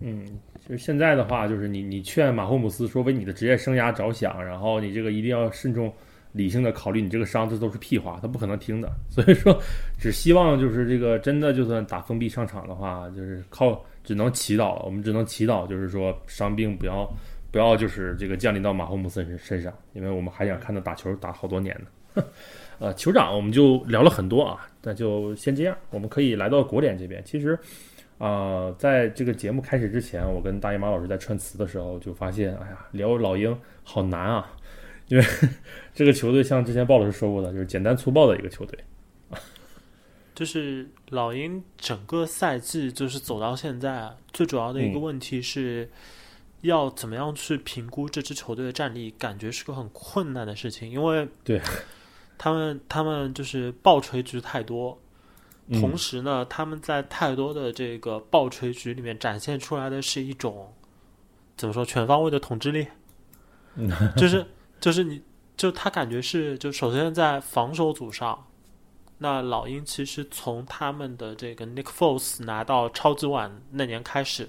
嗯，就是现在的话，就是你你劝马霍姆斯说为你的职业生涯着想，然后你这个一定要慎重、理性的考虑你这个伤，这都是屁话，他不可能听的。所以说，只希望就是这个真的就算打封闭上场的话，就是靠只能祈祷了，我们只能祈祷，就是说伤病不要不要就是这个降临到马霍姆斯身身上，因为我们还想看他打球打好多年呢。(laughs) 呃，酋长我们就聊了很多啊，那就先这样，我们可以来到国联这边。其实。啊、在这个节目开始之前，我跟大姨妈老师在串词的时候就发现，哎呀，聊老鹰好难啊，因为这个球队像之前鲍老师说过的，就是简单粗暴的一个球队。(laughs) 就是老鹰整个赛季就是走到现在啊，最主要的一个嗯。问题是，要怎么样去评估这支球队的战力，感觉是个很困难的事情，因为对 (laughs) 他们他们就是爆锤局太多，嗯。同时呢，他们在太多的这个爆锤局里面展现出来的是一种怎么说全方位的统治力，嗯 (laughs) 就是就是你就他感觉是就首先在防守组上，那老鹰其实从他们的这个 Nick Foles 拿到超级碗那年开始，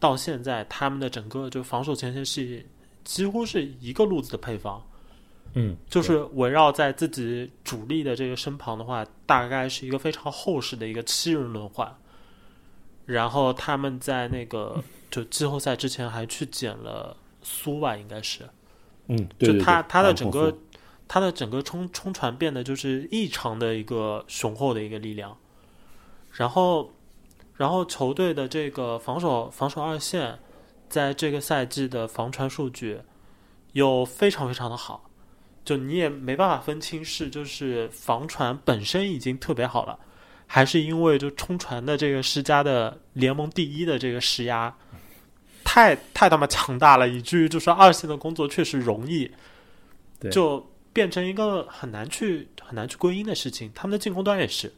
到现在他们的整个就防守前线是几乎是一个路子的配方。嗯，就是围绕在自己主力的这个身旁的话，大概是一个非常厚实的一个七人轮换。然后他们在那个就季后赛之前还去捡了苏吧，应该是，嗯，对他他的整个他的整个冲冲传变得就是异常的一个雄厚的一个力量。然后，然后球队的这个防守防守二线，在这个赛季的防传数据又非常非常的好。就你也没办法分清是就是防传本身已经特别好了，还是因为就冲传的这个施加的联盟第一的这个施压，太太他妈强大了，以至于就是二线的工作确实容易，对就变成一个很难去很难去归因的事情。他们的进攻端也是，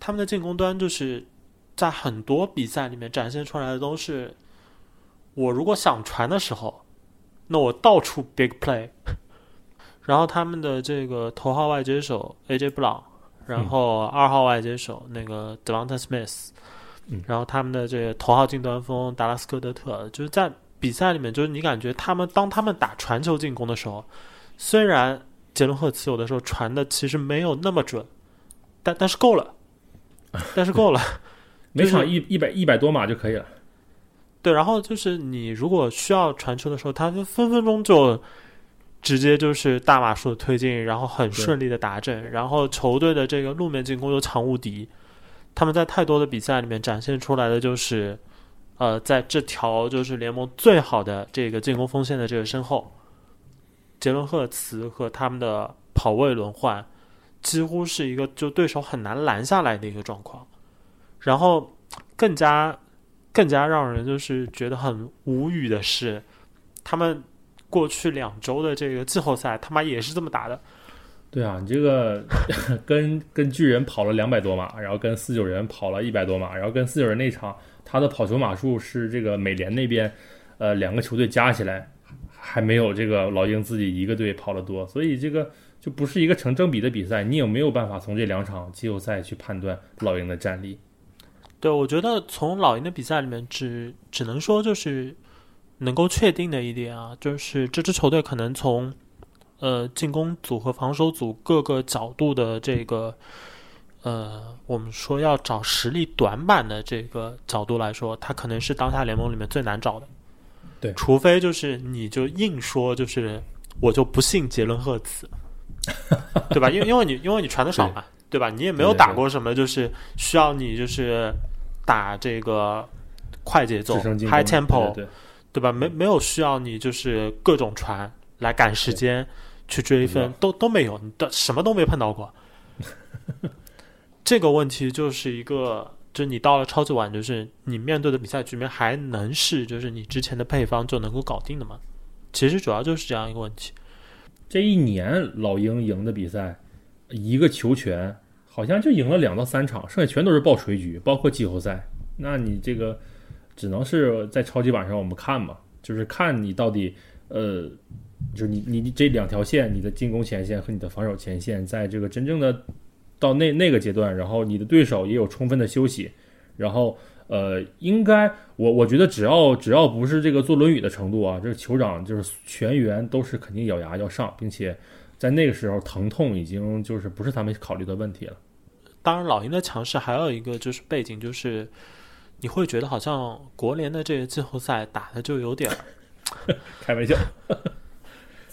他们的进攻端就是在很多比赛里面展现出来的都是，我如果想传的时候，那我到处 big play。(laughs) 然后他们的这个头号外接手 AJ 布朗，然后二号外接手那个 Devonta Smith，、嗯然后他们的这个头号近端锋达拉斯科德特，就是在比赛里面，就是你感觉他们当他们打传球进攻的时候，虽然杰伦赫茨有的时候传的其实没有那么准，但但是够了，(laughs) 但是够了。每场一一百一百多码就可以了。对，然后就是你如果需要传球的时候，他就分分钟就直接就是大码数的推进，然后很顺利的达阵，然后球队的这个路面进攻又强无敌。他们在太多的比赛里面展现出来的就是，呃，在这条就是联盟最好的这个进攻锋线的这个身后，杰伦赫茨和他们的跑位轮换，几乎是一个就对手很难拦下来的一个状况。然后更加更加让人就是觉得很无语的是，他们过去两周的这个季后赛他妈也是这么打的。对啊，你这个 (laughs) 跟跟巨人跑了两百多码，然后跟四九人跑了一百多码，然后跟四九人那场他的跑球码数是这个美联那边，呃，两个球队加起来还没有这个老鹰自己一个队跑得多，所以这个就不是一个成正比的比赛，你有没有办法从这两场季后赛去判断老鹰的战力？对，我觉得从老鹰的比赛里面只只能说就是能够确定的一点啊，就是这支球队可能从呃进攻组和防守组各个角度的这个呃，我们说要找实力短板的这个角度来说，它可能是当下联盟里面最难找的。对除非就是你就硬说就是我就不信杰伦赫兹，对吧？因为因为你因为你传的少嘛，对吧？你也没有打过什么就是需要你就是打这个快节奏 high tempo，对对对对吧？没没有需要你就是各种传来赶时间去追分，都都没有，你的什么都没碰到过。(laughs) 这个问题就是一个，就是你到了超级碗，就是你面对的比赛局面还能是就是你之前的配方就能够搞定的吗？其实主要就是这样一个问题。这一年老鹰赢的比赛，一个球权好像就赢了两到三场，剩下全都是爆锤局，包括季后赛。那你这个只能是在超级碗上我们看嘛，就是看你到底呃，就是你你你这两条线，你的进攻前线和你的防守前线，在这个真正的到那那个阶段，然后你的对手也有充分的休息，然后呃，应该我我觉得只要只要不是这个坐轮椅的程度啊，这个酋长就是全员都是肯定咬牙要上，并且在那个时候疼痛已经就是不是他们考虑的问题了。当然，老鹰的强势还有一个就是背景，就是你会觉得好像国联的这个季后赛打的就有点儿 (laughs) 开玩笑，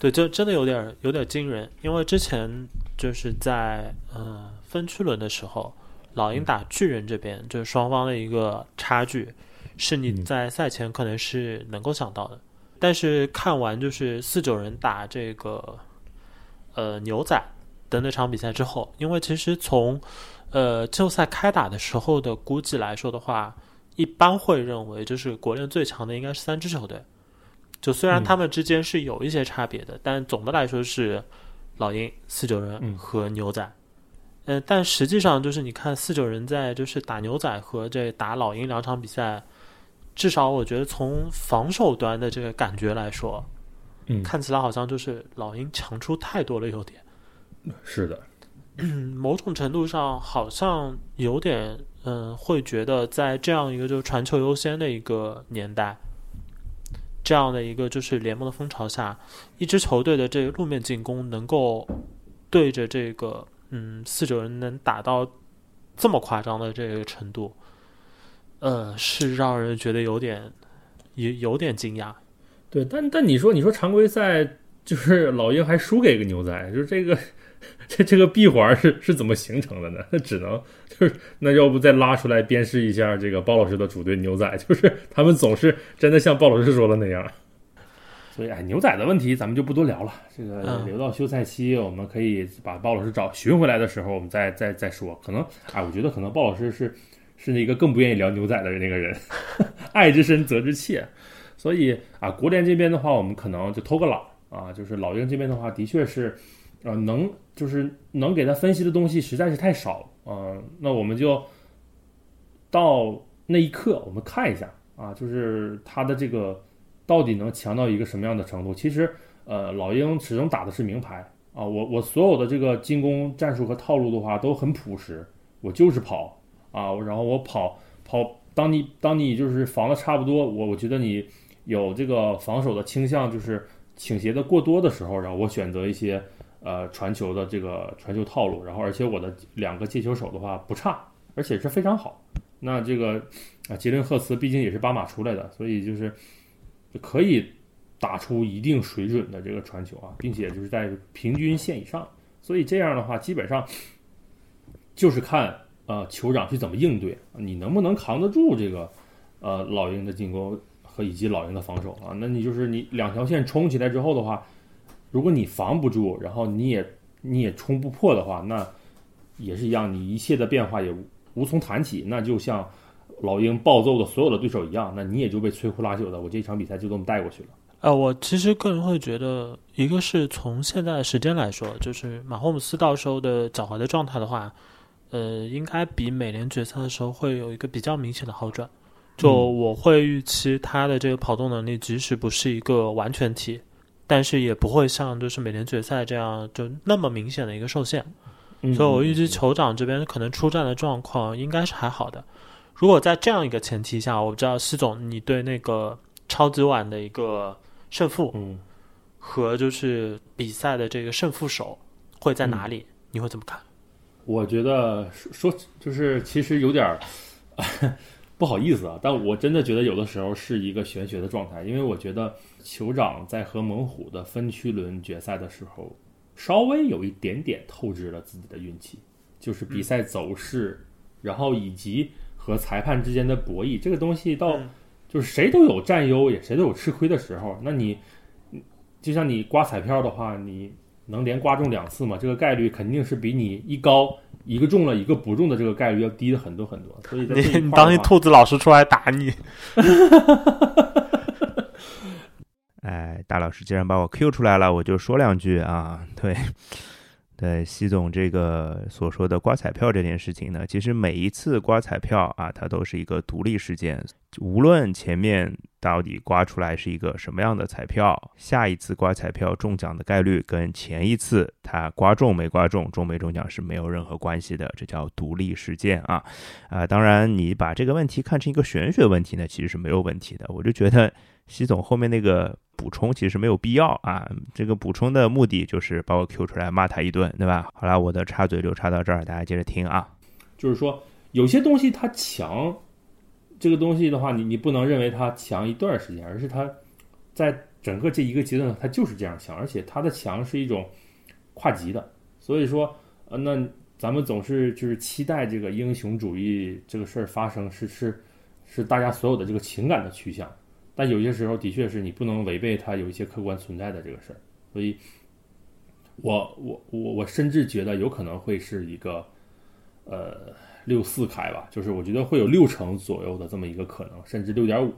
对，就真的有点儿有点儿惊人，因为之前就是在呃分区轮的时候，老鹰打巨人这边，就是双方的一个差距，是你嗯。在赛前可能是能够想到的，但是看完就是四九人打这个呃牛仔的那场比赛之后，因为其实从呃季后赛开打的时候的估计来说的话，一般会认为就是国联最强的应该是三支球队。就虽然嗯他们之间是有一些差别的，但总的来说是老鹰、四九人嗯和牛仔。呃，但实际上就是你看四九人在就是打牛仔和这打老鹰两场比赛，至少我觉得从防守端的这个感觉来说，嗯，看起来好像就是老鹰强出太多了优点。是的，嗯，(clears throat) 某种程度上好像有点，嗯，会觉得在这样一个就是传球优先的一个年代，这样的一个就是联盟的风潮下，一支球队的这个路面进攻能够对着这个嗯四九人能打到这么夸张的这个程度，呃，是让人觉得有点有有点惊讶。对，但 (laughs) 但你说你说常规赛就是老鹰还输给个牛仔，就是这个 (laughs) 这这个闭环是是怎么形成的呢？那只能就是那要不再拉出来鞭尸一下这个鲍老师的主队牛仔，就是他们总是真的像鲍老师说的那样。(laughs) 所以，哎，牛仔的问题咱们就不多聊了。这个嗯留到休赛期，我们可以把鲍老师找寻回来的时候，我们再再再说。可能，哎，我觉得可能鲍老师是是那个更不愿意聊牛仔的那个人，(laughs) 爱之深责之切。所以啊，国联这边的话，我们可能就偷个懒啊，就是老鹰这边的话，的确是，呃，能就是能给他分析的东西实在是太少啊、那我们就到那一刻，我们看一下啊，就是他的这个到底能强到一个什么样的程度。其实，呃，老鹰始终打的是名牌啊，我我所有的这个进攻战术和套路的话都很朴实，我就是跑啊，然后我跑跑，当你当你就是防的差不多，我我觉得你有这个防守的倾向，就是倾斜的过多的时候，然后我选择一些呃传球的这个传球套路，然后而且我的两个接球手的话不差，而且是非常好。那这个啊，杰伦赫茨毕竟也是巴马出来的，所以就是可以打出一定水准的这个传球啊，并且就是在平均线以上。所以这样的话，基本上就是看呃酋长去怎么应对，你能不能扛得住这个呃老鹰的进攻和以及老鹰的防守啊？那你就是你两条线冲起来之后的话，如果你防不住，然后你也你也冲不破的话，那也是一样，你一切的变化也无无从谈起。那就像老鹰暴揍的所有的对手一样，那你也就被摧枯拉朽的，我这一场比赛就这么带过去了。呃，我其实个人会觉得，一个是从现在的时间来说，就是马霍姆斯到时候的脚踝的状态的话，呃，应该比美联决赛的时候会有一个比较明显的好转。就嗯我会预期他的这个跑动能力，即使不是一个完全体，但是也不会像就是美联决赛这样就那么明显的一个受限。嗯所以我预计酋长这边可能出战的状况应该是还好的。如果在这样一个前提下，我不知道西总你对那个超级碗的一个胜负嗯，和就是比赛的这个胜负手会在嗯哪里？你会怎么看？我觉得说说就是其实有点儿不好意思啊，但我真的觉得有的时候是一个玄学的状态，因为我觉得酋长在和猛虎的分区轮决赛的时候，稍微有一点点透支了自己的运气，就是比赛走势，然后以及和裁判之间的博弈，这个东西到嗯就是谁都有占优，也谁都有吃亏的时候。那你就像你刮彩票的话，你能连刮中两次嘛？这个概率肯定是比你一高一个中了一个不中的这个概率要低的很多很多。所以你你当心兔子老师出来打你。(laughs) 哎，大老师既然把我 Q 出来了，我就说两句啊。对，呃，习总这个所说的刮彩票这件事情呢，其实每一次刮彩票啊，它都是一个独立事件。无论前面到底刮出来是一个什么样的彩票，下一次刮彩票中奖的概率跟前一次它刮中没刮中、中没中奖是没有任何关系的，这叫独立事件啊。啊，当然你把这个问题看成一个玄学问题呢，其实是没有问题的。我就觉得习总后面那个补充其实没有必要啊，这个补充的目的就是把我 Q 出来骂他一顿，对吧？好了，我的插嘴就插到这儿，大家接着听啊。就是说有些东西它强，这个东西的话，你你不能认为它强一段时间，而是它在整个这一个阶段它就是这样强，而且它的强是一种跨级的。所以说，呃，那咱们总是就是期待这个英雄主义这个事儿发生，是是是大家所有的这个情感的趋向。但有些时候的确是你不能违背它有一些客观存在的这个事儿，所以我我我我甚至觉得有可能会是一个呃六四开吧，就是我觉得会有六成左右的这么一个可能，甚至六点五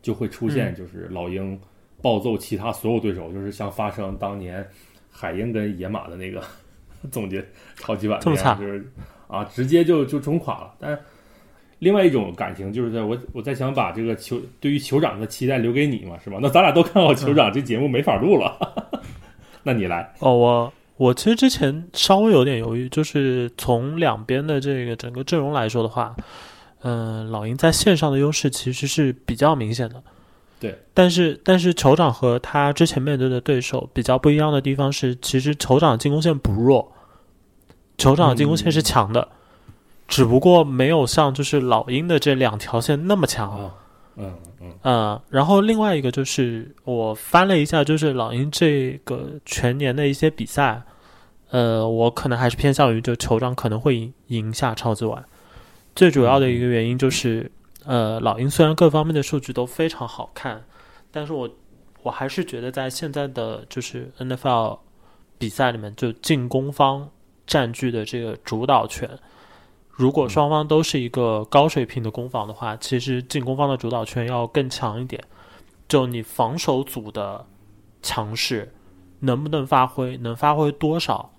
就会出现，就是老鹰暴揍其他所有对手，就是像发生当年海鹰跟野马的那个 (laughs) 总结超级碗这么那样，就是啊直接就就冲垮了，但是。另外一种感情就是在我我在想把这个酋对于酋长的期待留给你嘛，是吧？那咱俩都看好酋长，这节目没法录了。(laughs) 那你来，哦，我我其实之前稍微有点犹豫，就是从两边的这个整个阵容来说的话，嗯、老鹰在线上的优势其实是比较明显的。对，但是但是酋长和他之前面对的对手比较不一样的地方是，其实酋长进攻线不弱，酋长进攻线是强的，只不过没有像就是老鹰的这两条线那么强。啊，嗯嗯呃，然后另外一个就是我翻了一下，就是老鹰这个全年的一些比赛，呃，我可能还是偏向于就酋长可能会赢赢下超级碗。最主要的一个原因就是，呃，老鹰虽然各方面的数据都非常好看，但是我我还是觉得在现在的就是 NFL 比赛里面，就进攻方占据的这个主导权。如果双方都是一个高水平的攻防的话，其实进攻方的主导权要更强一点。就你防守组的强势能不能发挥，能发挥多少，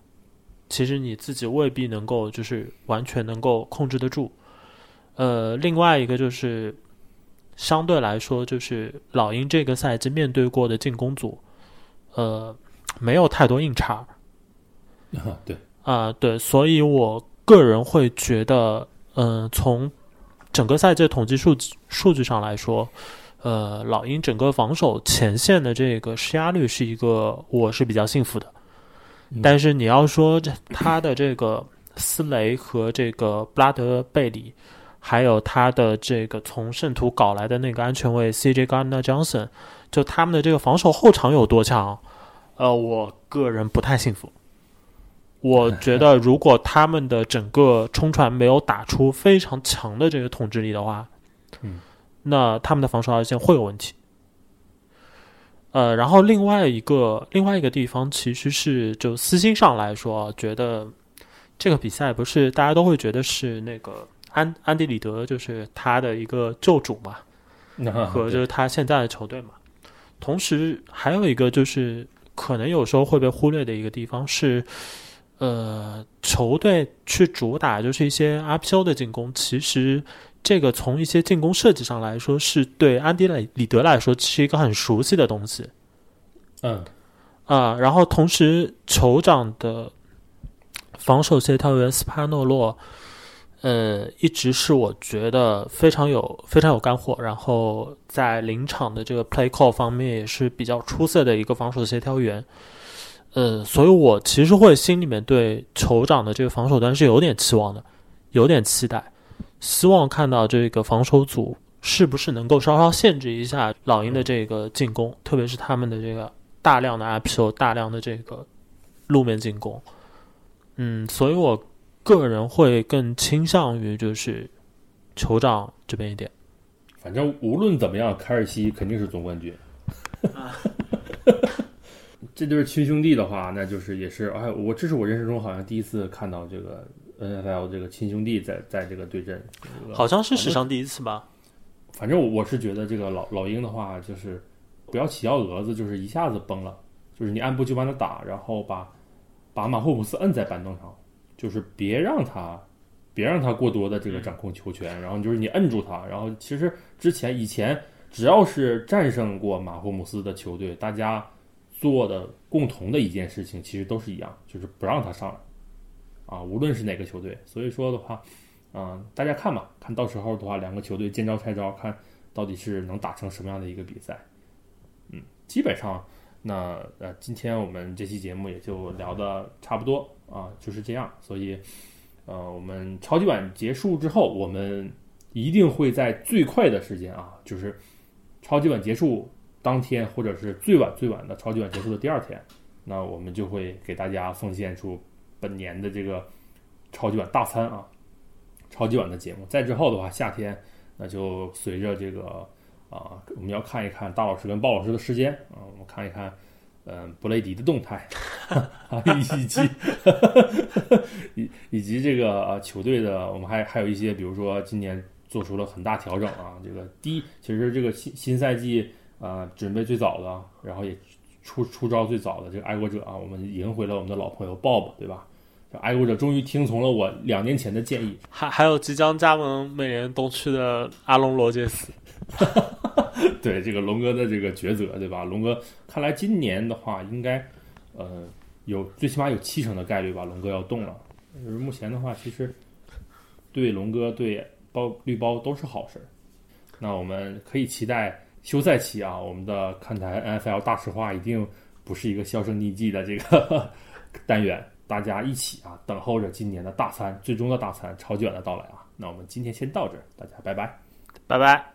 其实你自己未必能够就是完全能够控制得住。呃，另外一个就是相对来说，就是老鹰这个赛季面对过的进攻组，呃，没有太多硬茬。啊，(laughs) 对，啊、对，所以我个人会觉得，嗯、从整个赛季的统计数据数据上来说，呃，老鹰整个防守前线的这个施压率是一个我是比较幸福的。嗯但是你要说这他的这个斯雷和这个布拉德贝里，还有他的这个从圣徒搞来的那个安全卫 CJ Gardner Johnson，就他们的这个防守后场有多强？呃，我个人不太信服。我觉得，如果他们的整个冲传没有打出非常强的这个统治力的话，嗯，那他们的防守二线会有问题。呃，然后另外一个另外一个地方，其实是就私心上来说，觉得这个比赛不是大家都会觉得是那个安安迪里德就是他的一个救主嘛，(laughs) 那和就是他现在的球队嘛。同时还有一个就是可能有时候会被忽略的一个地方是，呃，球队去主打就是一些 RPO 的进攻，其实这个从一些进攻设计上来说，是对安迪里里德来说是一个很熟悉的东西嗯啊、然后同时酋长的防守协调员斯帕诺洛。呃，一直是我觉得非常有非常有干货，然后在临场的这个 play call 方面也是比较出色的一个防守协调员。呃，所以我其实会心里面对酋长的这个防守端是有点期望的，有点期待，希望看到这个防守组是不是能够稍稍限制一下老鹰的这个进攻，特别是他们的这个大量的 IPO、大量的这个路面进攻。嗯，所以我。个人会更倾向于就是酋长这边一点。反正无论怎么样，凯尔西肯定是总冠军。(laughs) 这对亲兄弟的话，那就是也是哎，我这是我人生中好像第一次看到这个 NFL 这个亲兄弟在在这个对阵，好像是史上第一次吧。反正我是觉得这个老老鹰的话，就是不要起幺蛾子，就是一下子崩了，就是你按部就班的打，然后把把马霍姆斯摁在板凳上。就是别让他，别让他过多的这个掌控球权，然后就是你摁住他，然后其实之前以前只要是战胜过马霍姆斯的球队，大家做的共同的一件事情其实都是一样，就是不让他上来，啊，无论是哪个球队。所以说的话，嗯，大家看吧，看到时候的话，两个球队见招拆招，看到底是能打成什么样的一个比赛。嗯，基本上。那呃，今天我们这期节目也就聊的差不多啊，就是这样。所以，呃，我们超级碗结束之后，我们一定会在最快的时间啊，就是超级碗结束当天，或者是最晚最晚的超级碗结束的第二天，那我们就会给大家奉献出本年的这个超级碗大餐啊，超级碗的节目。再之后的话，夏天那就随着这个。啊，我们要看一看大老师跟鲍老师的时间啊，我们看一看，嗯，布雷迪的动态，(laughs) 以及 (laughs) 以以及这个呃球队的，我们还还有一些，比如说今年做出了很大调整啊，这个第一，其实这个新新赛季啊准备最早的，然后也出出招最早的这个爱国者啊，我们赢回了我们的老朋友 Bob，对吧？这爱国者终于听从了我两年前的建议，还还有即将加盟美联东区的阿隆罗杰斯。(laughs) 对这个龙哥的这个抉择，对吧？龙哥看来今年的话，应该呃有最起码有七成的概率吧，龙哥要动了。就是目前的话，其实对龙哥对包绿包都是好事。那我们可以期待休赛期啊，我们的看台 NFL 大实话一定不是一个销声匿迹的这个单元，大家一起啊等候着今年的大餐，最终的大餐超级碗的到来啊。那我们今天先到这儿，大家拜拜，拜拜。